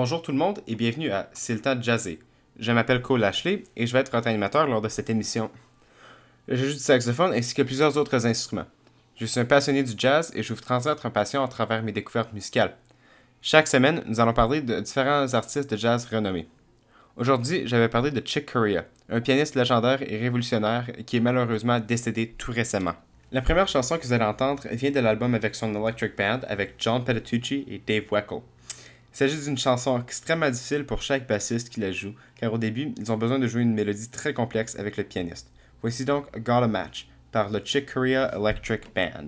Bonjour tout le monde et bienvenue à C'est le temps de jazzer. Je m'appelle Cole Ashley et je vais être votre animateur lors de cette émission. Je joue du saxophone ainsi que plusieurs autres instruments. Je suis un passionné du jazz et je vous transmettre ma passion à travers mes découvertes musicales. Chaque semaine, nous allons parler de différents artistes de jazz renommés. Aujourd'hui, j'avais parlé de Chick Corea, un pianiste légendaire et révolutionnaire qui est malheureusement décédé tout récemment. La première chanson que vous allez entendre vient de l'album avec son Electric Band avec John Petitucci et Dave Weckl. Il s'agit d'une chanson extrêmement difficile pour chaque bassiste qui la joue, car au début, ils ont besoin de jouer une mélodie très complexe avec le pianiste. Voici donc Got a Match par le Chick Corea Electric Band.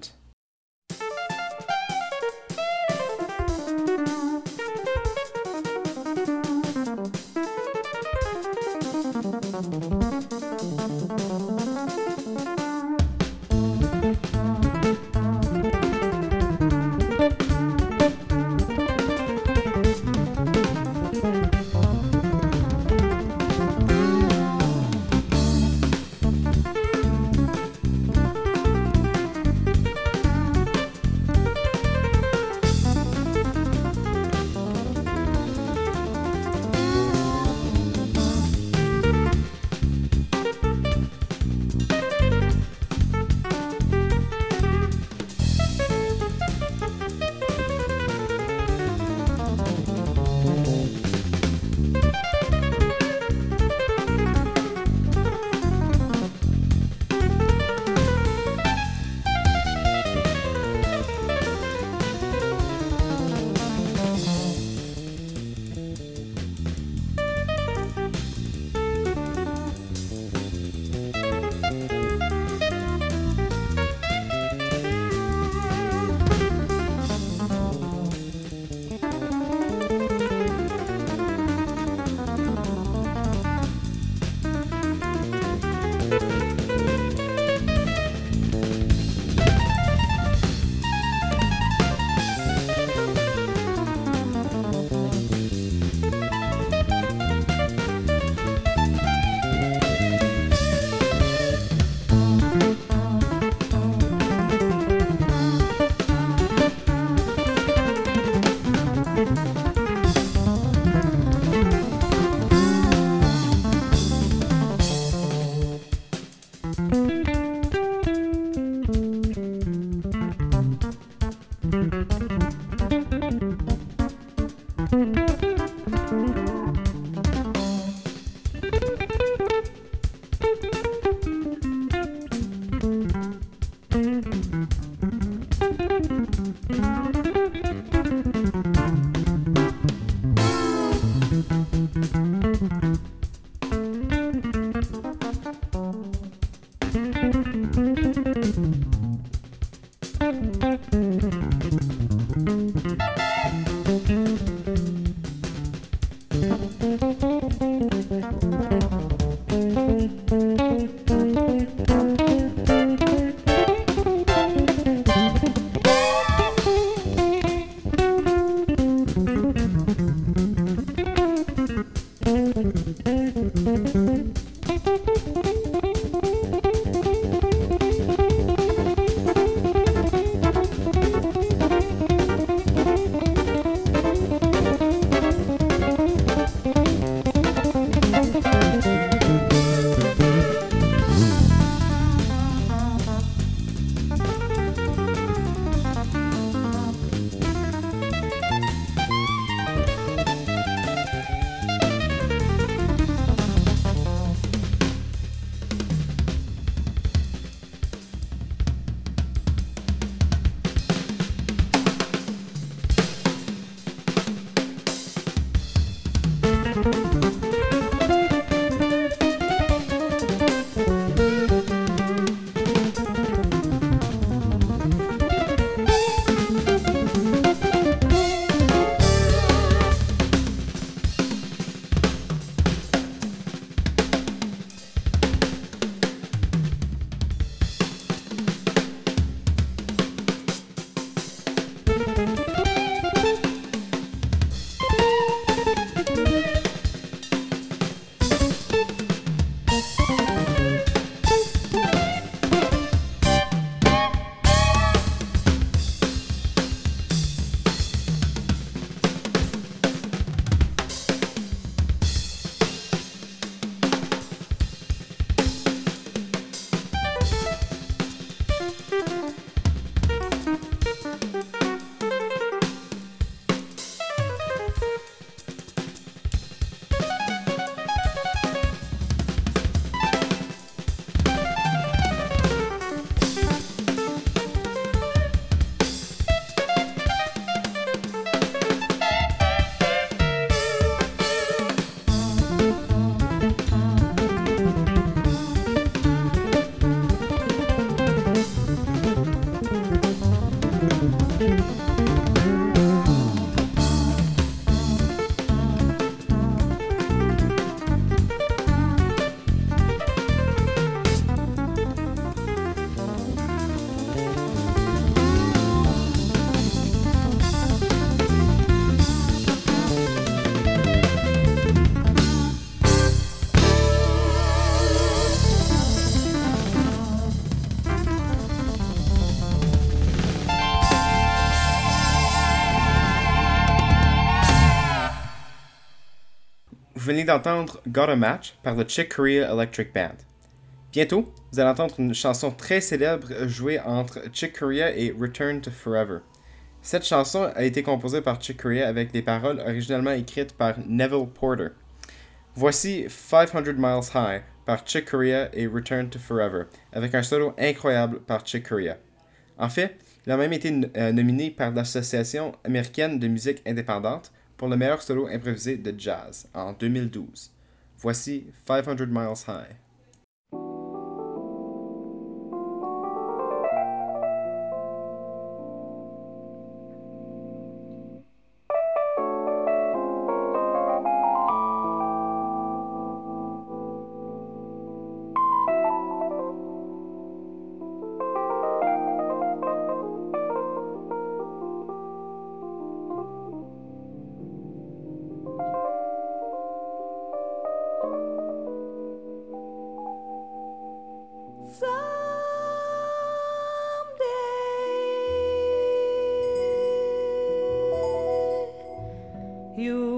D'entendre Got a Match par le Chick Corea Electric Band. Bientôt, vous allez entendre une chanson très célèbre jouée entre Chick Corea et Return to Forever. Cette chanson a été composée par Chick Corea avec des paroles originellement écrites par Neville Porter. Voici 500 Miles High par Chick Corea et Return to Forever, avec un solo incroyable par Chick Corea. En fait, il a même été euh, nominé par l'Association américaine de musique indépendante pour le meilleur solo improvisé de jazz en 2012. Voici 500 Miles High. you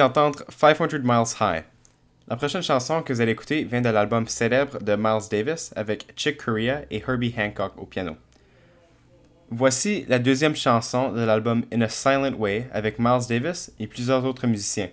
d'entendre 500 Miles High. La prochaine chanson que vous allez écouter vient de l'album célèbre de Miles Davis avec Chick Corea et Herbie Hancock au piano. Voici la deuxième chanson de l'album In a Silent Way avec Miles Davis et plusieurs autres musiciens.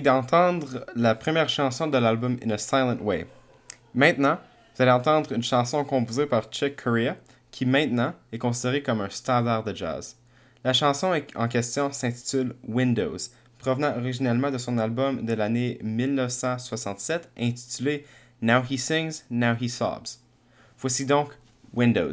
D'entendre la première chanson de l'album In a Silent Way. Maintenant, vous allez entendre une chanson composée par Chick Corea qui maintenant est considérée comme un standard de jazz. La chanson en question s'intitule Windows, provenant originellement de son album de l'année 1967 intitulé Now He Sings, Now He Sobs. Voici donc Windows.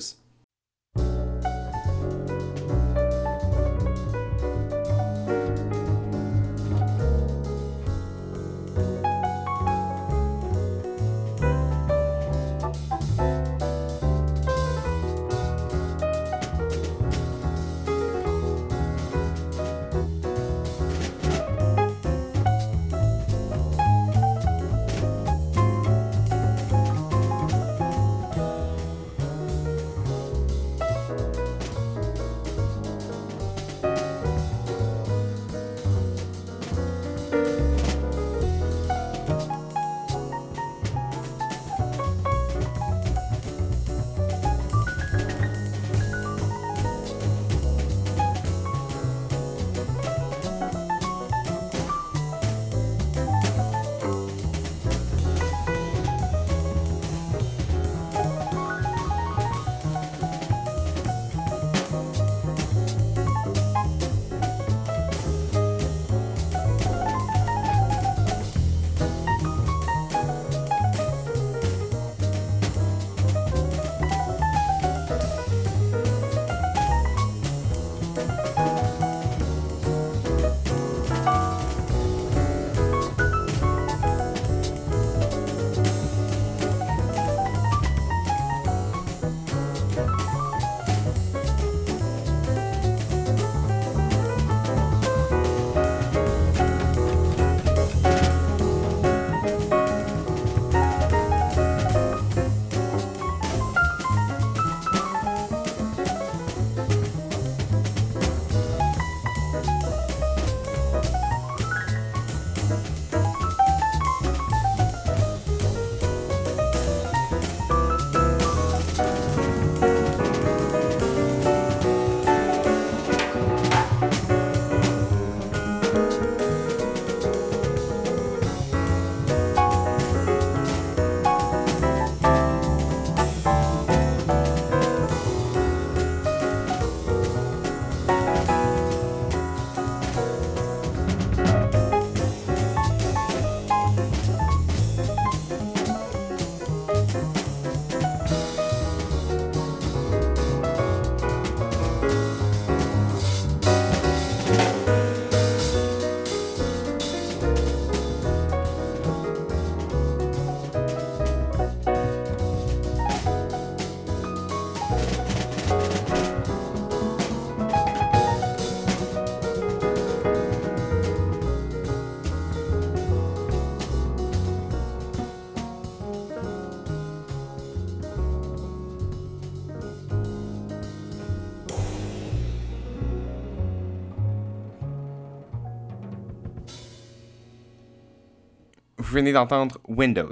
Venez d'entendre Windows.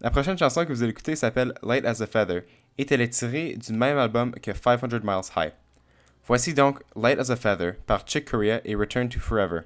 La prochaine chanson que vous allez écouter s'appelle Light as a Feather et elle est tirée du même album que 500 Miles High. Voici donc Light as a Feather par Chick Corea et Return to Forever.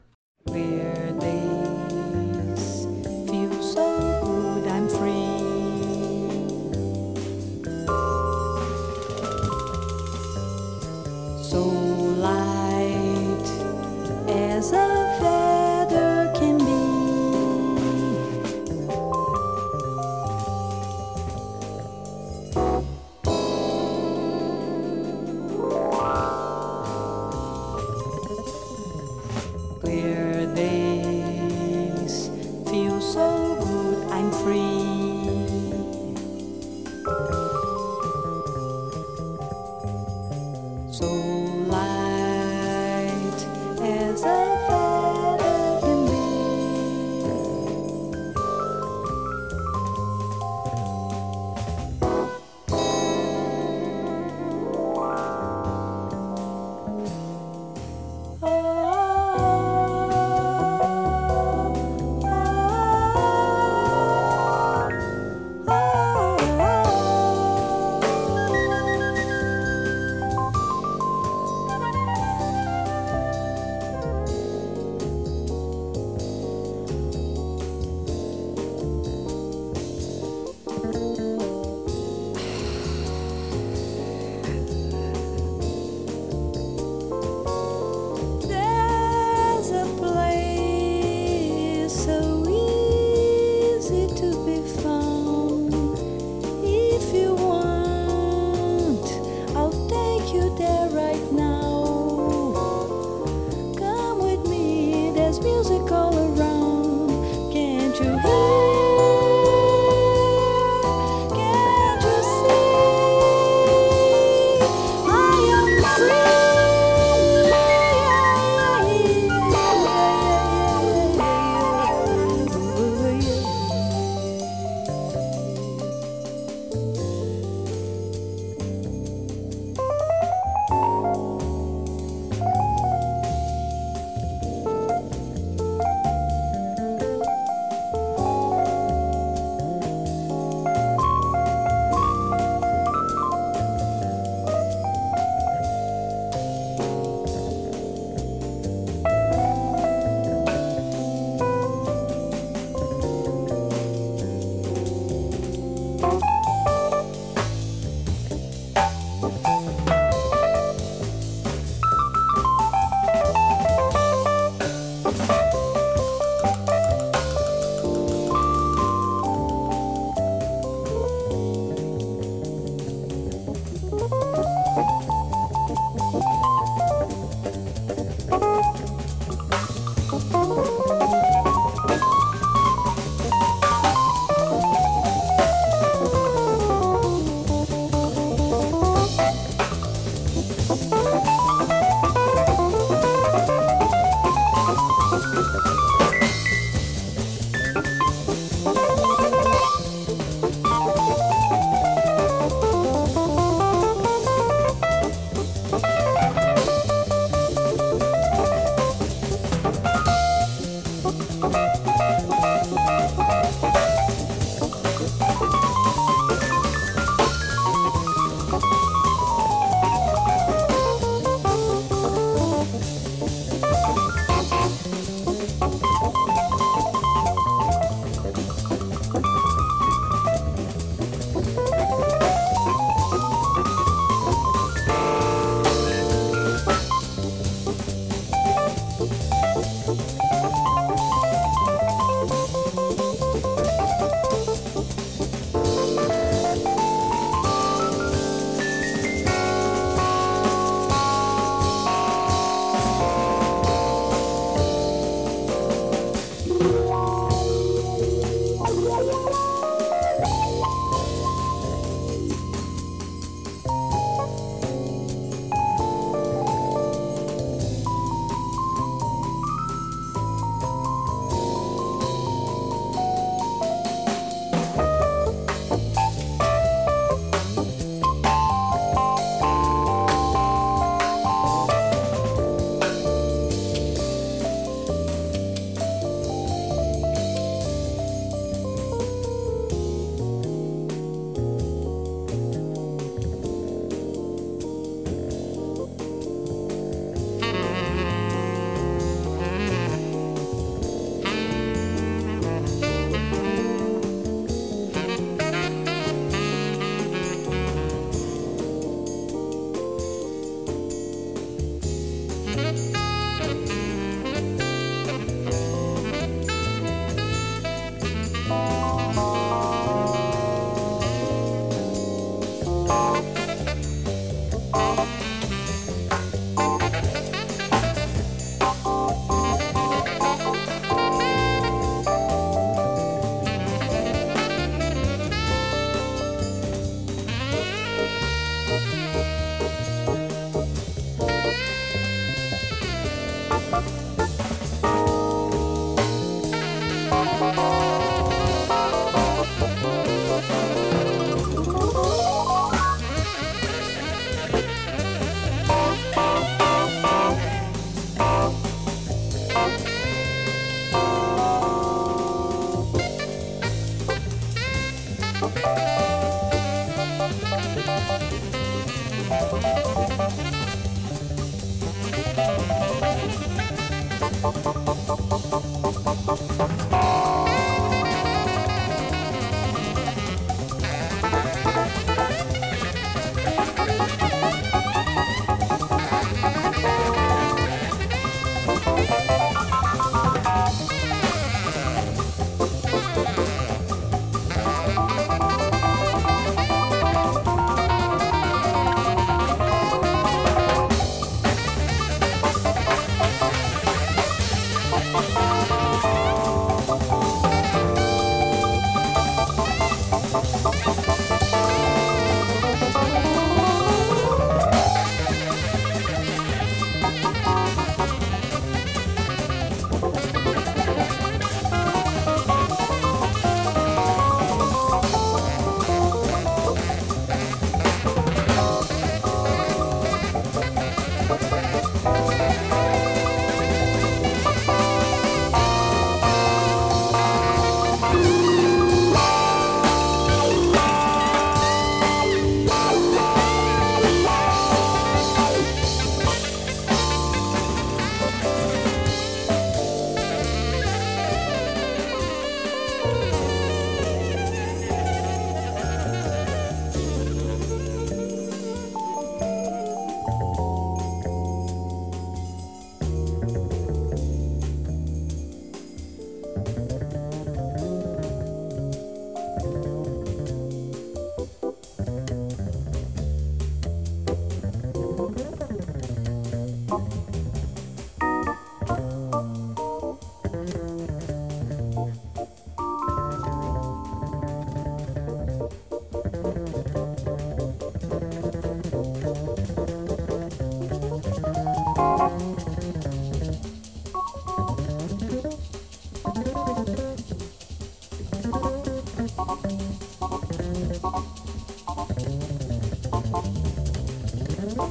Thank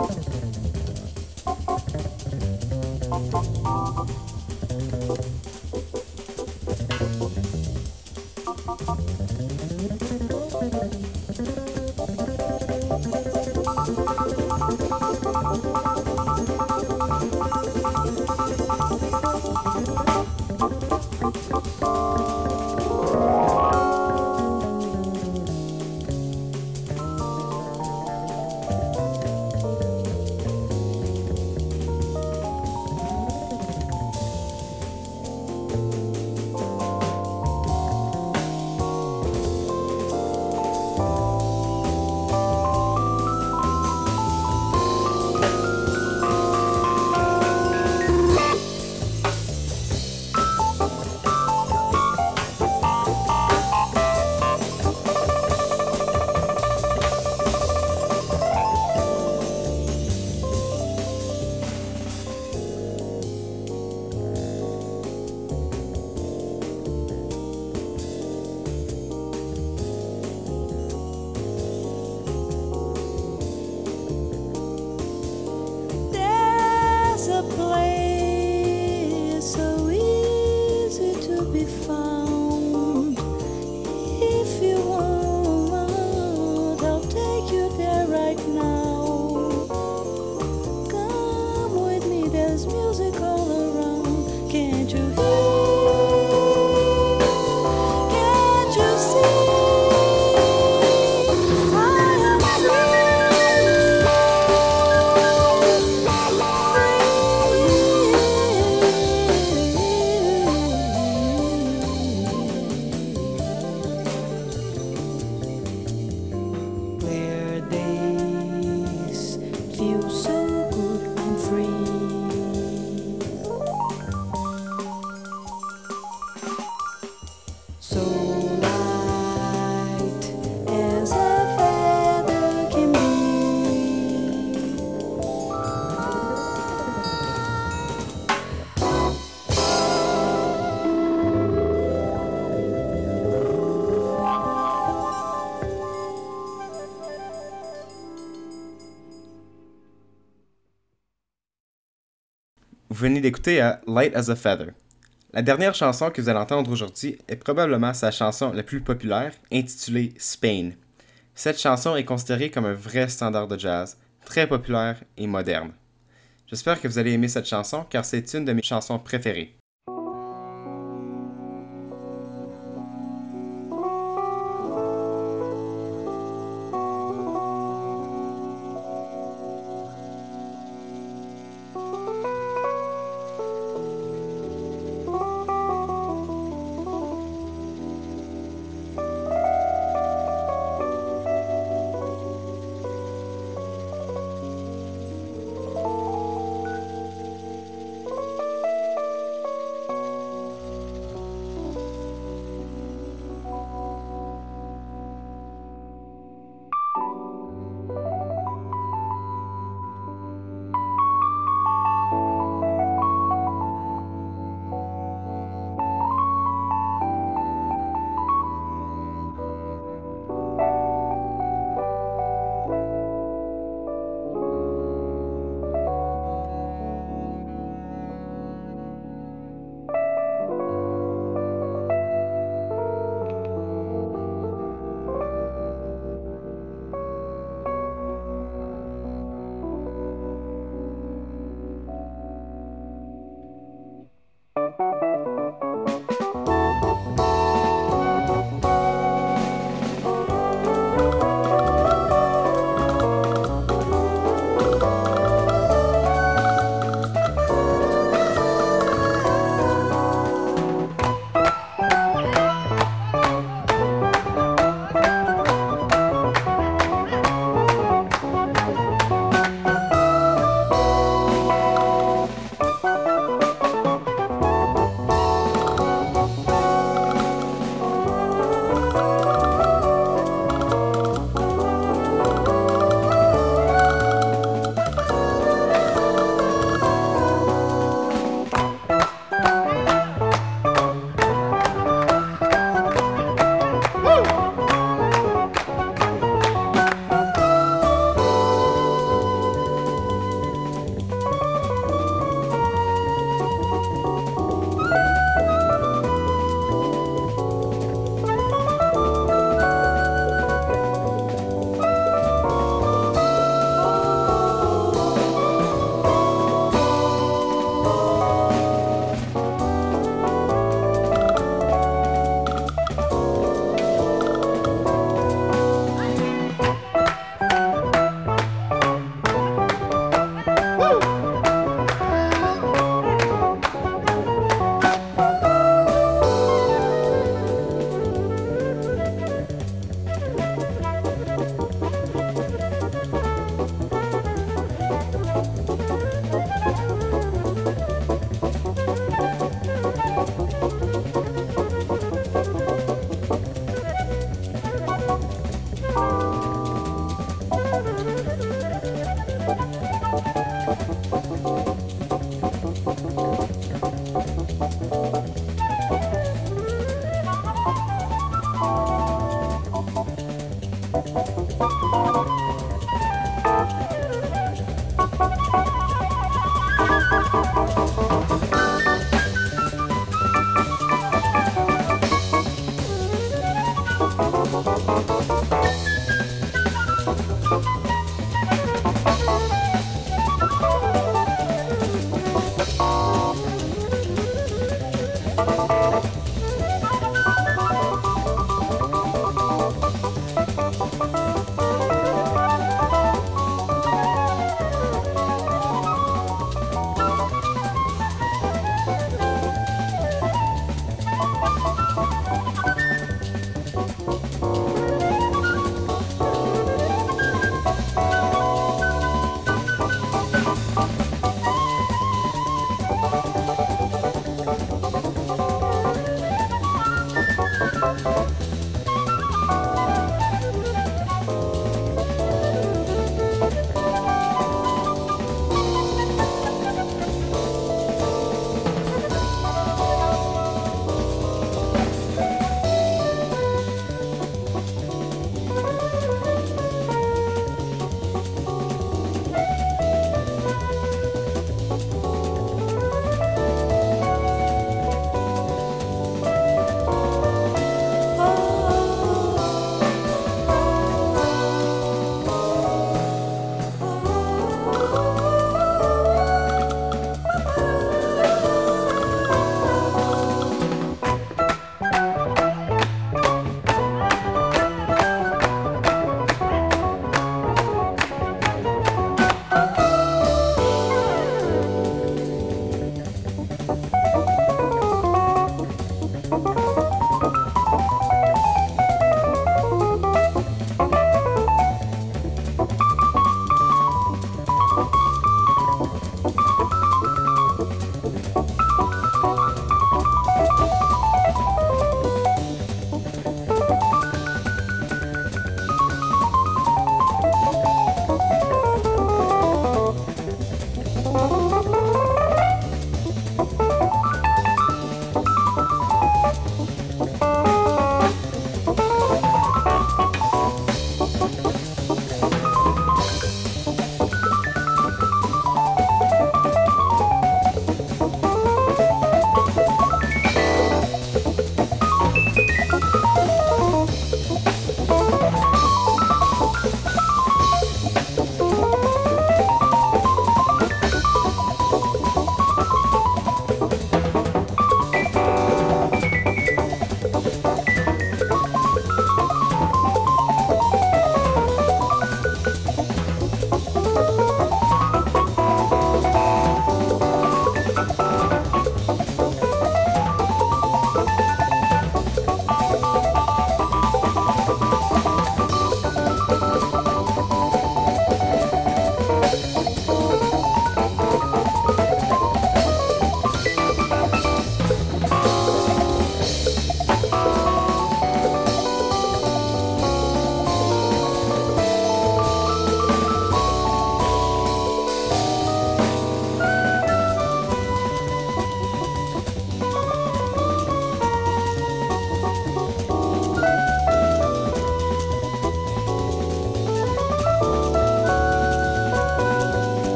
you. Venez d'écouter à Light as a Feather. La dernière chanson que vous allez entendre aujourd'hui est probablement sa chanson la plus populaire, intitulée Spain. Cette chanson est considérée comme un vrai standard de jazz, très populaire et moderne. J'espère que vous allez aimer cette chanson car c'est une de mes chansons préférées.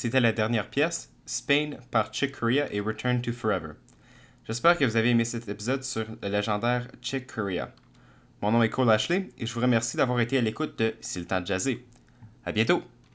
c'était la dernière pièce, Spain par Chick Corea et Return to Forever. J'espère que vous avez aimé cet épisode sur le légendaire Chick Corea. Mon nom est Cole Ashley et je vous remercie d'avoir été à l'écoute de C'est le temps de. À bientôt!